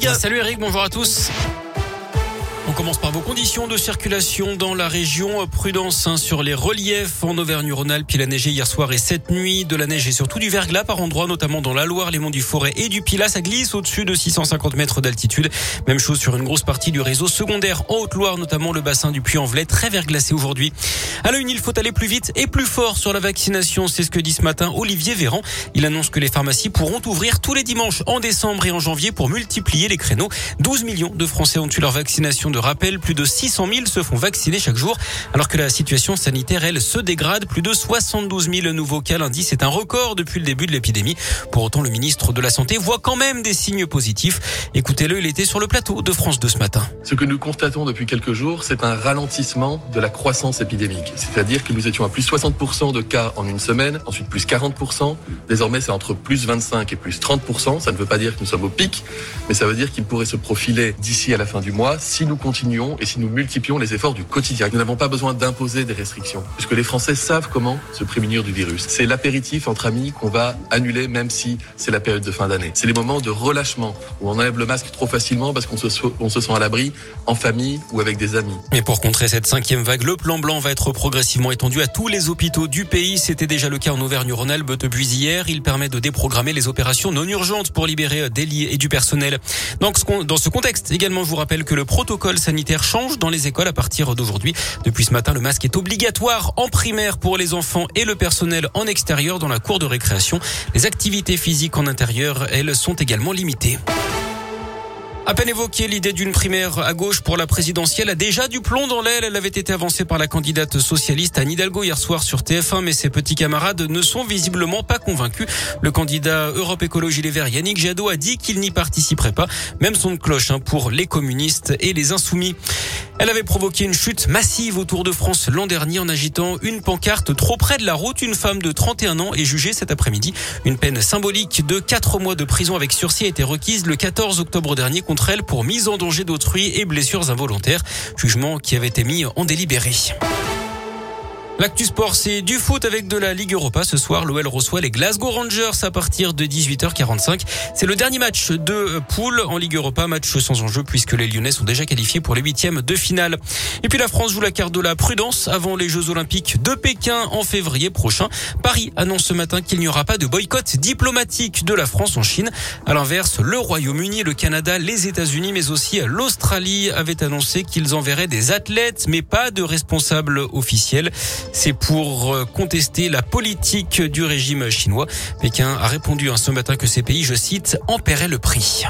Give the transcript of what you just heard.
Salut Eric, bonjour à tous. On commence par vos conditions de circulation dans la région. Prudence hein, sur les reliefs en Auvergne-Rhône-Alpes. Il a neigé hier soir et cette nuit. De la neige et surtout du verglas par endroits, notamment dans la Loire, les monts du Forêt et du Pilat. Ça glisse au-dessus de 650 mètres d'altitude. Même chose sur une grosse partie du réseau secondaire en Haute-Loire, notamment le bassin du Puy-en-Velay, très verglacé aujourd'hui. À la une, il faut aller plus vite et plus fort sur la vaccination. C'est ce que dit ce matin Olivier Véran. Il annonce que les pharmacies pourront ouvrir tous les dimanches en décembre et en janvier pour multiplier les créneaux. 12 millions de Français ont eu leur vaccination de rappel. Plus de 600 000 se font vacciner chaque jour, alors que la situation sanitaire, elle, se dégrade. Plus de 72 000 nouveaux cas lundi. C'est un record depuis le début de l'épidémie. Pour autant, le ministre de la Santé voit quand même des signes positifs. Écoutez-le, il était sur le plateau de France 2 ce matin. Ce que nous constatons depuis quelques jours, c'est un ralentissement de la croissance épidémique. C'est-à-dire que nous étions à plus 60% de cas en une semaine, ensuite plus 40%. Désormais, c'est entre plus 25 et plus 30%. Ça ne veut pas dire que nous sommes au pic, mais ça veut dire qu'il pourrait se profiler d'ici à la fin du mois si nous continuons et si nous multiplions les efforts du quotidien. Nous n'avons pas besoin d'imposer des restrictions, puisque les Français savent comment se prémunir du virus. C'est l'apéritif entre amis qu'on va annuler, même si c'est la période de fin d'année. C'est les moments de relâchement où on enlève le masque trop facilement parce qu'on se, sent à l'abri en famille ou avec des amis. Et pour contrer cette cinquième vague, le plan blanc va être progressivement étendu à tous les hôpitaux du pays. C'était déjà le cas en Auvergne-Rhône-Alpes depuis hier. Il permet de déprogrammer les opérations non urgentes pour libérer des lits et du personnel. Donc, dans ce contexte, également, je vous rappelle que le protocole sanitaire change dans les écoles à partir d'aujourd'hui. Depuis ce matin, le masque est obligatoire en primaire pour les enfants et le personnel en extérieur dans la cour de récréation. Les activités physiques en intérieur, elles, sont également limitées. À peine évoqué, l'idée d'une primaire à gauche pour la présidentielle a déjà du plomb dans l'aile. Elle avait été avancée par la candidate socialiste Anne Hidalgo hier soir sur TF1, mais ses petits camarades ne sont visiblement pas convaincus. Le candidat Europe Écologie Les Verts, Yannick Jadot, a dit qu'il n'y participerait pas. Même son cloche hein, pour les communistes et les insoumis. Elle avait provoqué une chute massive autour de France l'an dernier en agitant une pancarte trop près de la route. Une femme de 31 ans est jugée cet après-midi. Une peine symbolique de 4 mois de prison avec sursis a été requise le 14 octobre dernier contre elle pour mise en danger d'autrui et blessures involontaires. Jugement qui avait été mis en délibéré. L'actu sport, c'est du foot avec de la Ligue Europa. Ce soir, l'OL reçoit les Glasgow Rangers à partir de 18h45. C'est le dernier match de poule en Ligue Europa, match sans enjeu puisque les Lyonnais sont déjà qualifiés pour les huitièmes de finale. Et puis la France joue la carte de la prudence avant les Jeux Olympiques de Pékin en février prochain. Paris annonce ce matin qu'il n'y aura pas de boycott diplomatique de la France en Chine. À l'inverse, le Royaume-Uni, le Canada, les États-Unis, mais aussi l'Australie avaient annoncé qu'ils enverraient des athlètes, mais pas de responsables officiels. C'est pour euh, contester la politique du régime chinois. Pékin a répondu ce matin que ces pays, je cite, en paieraient le prix.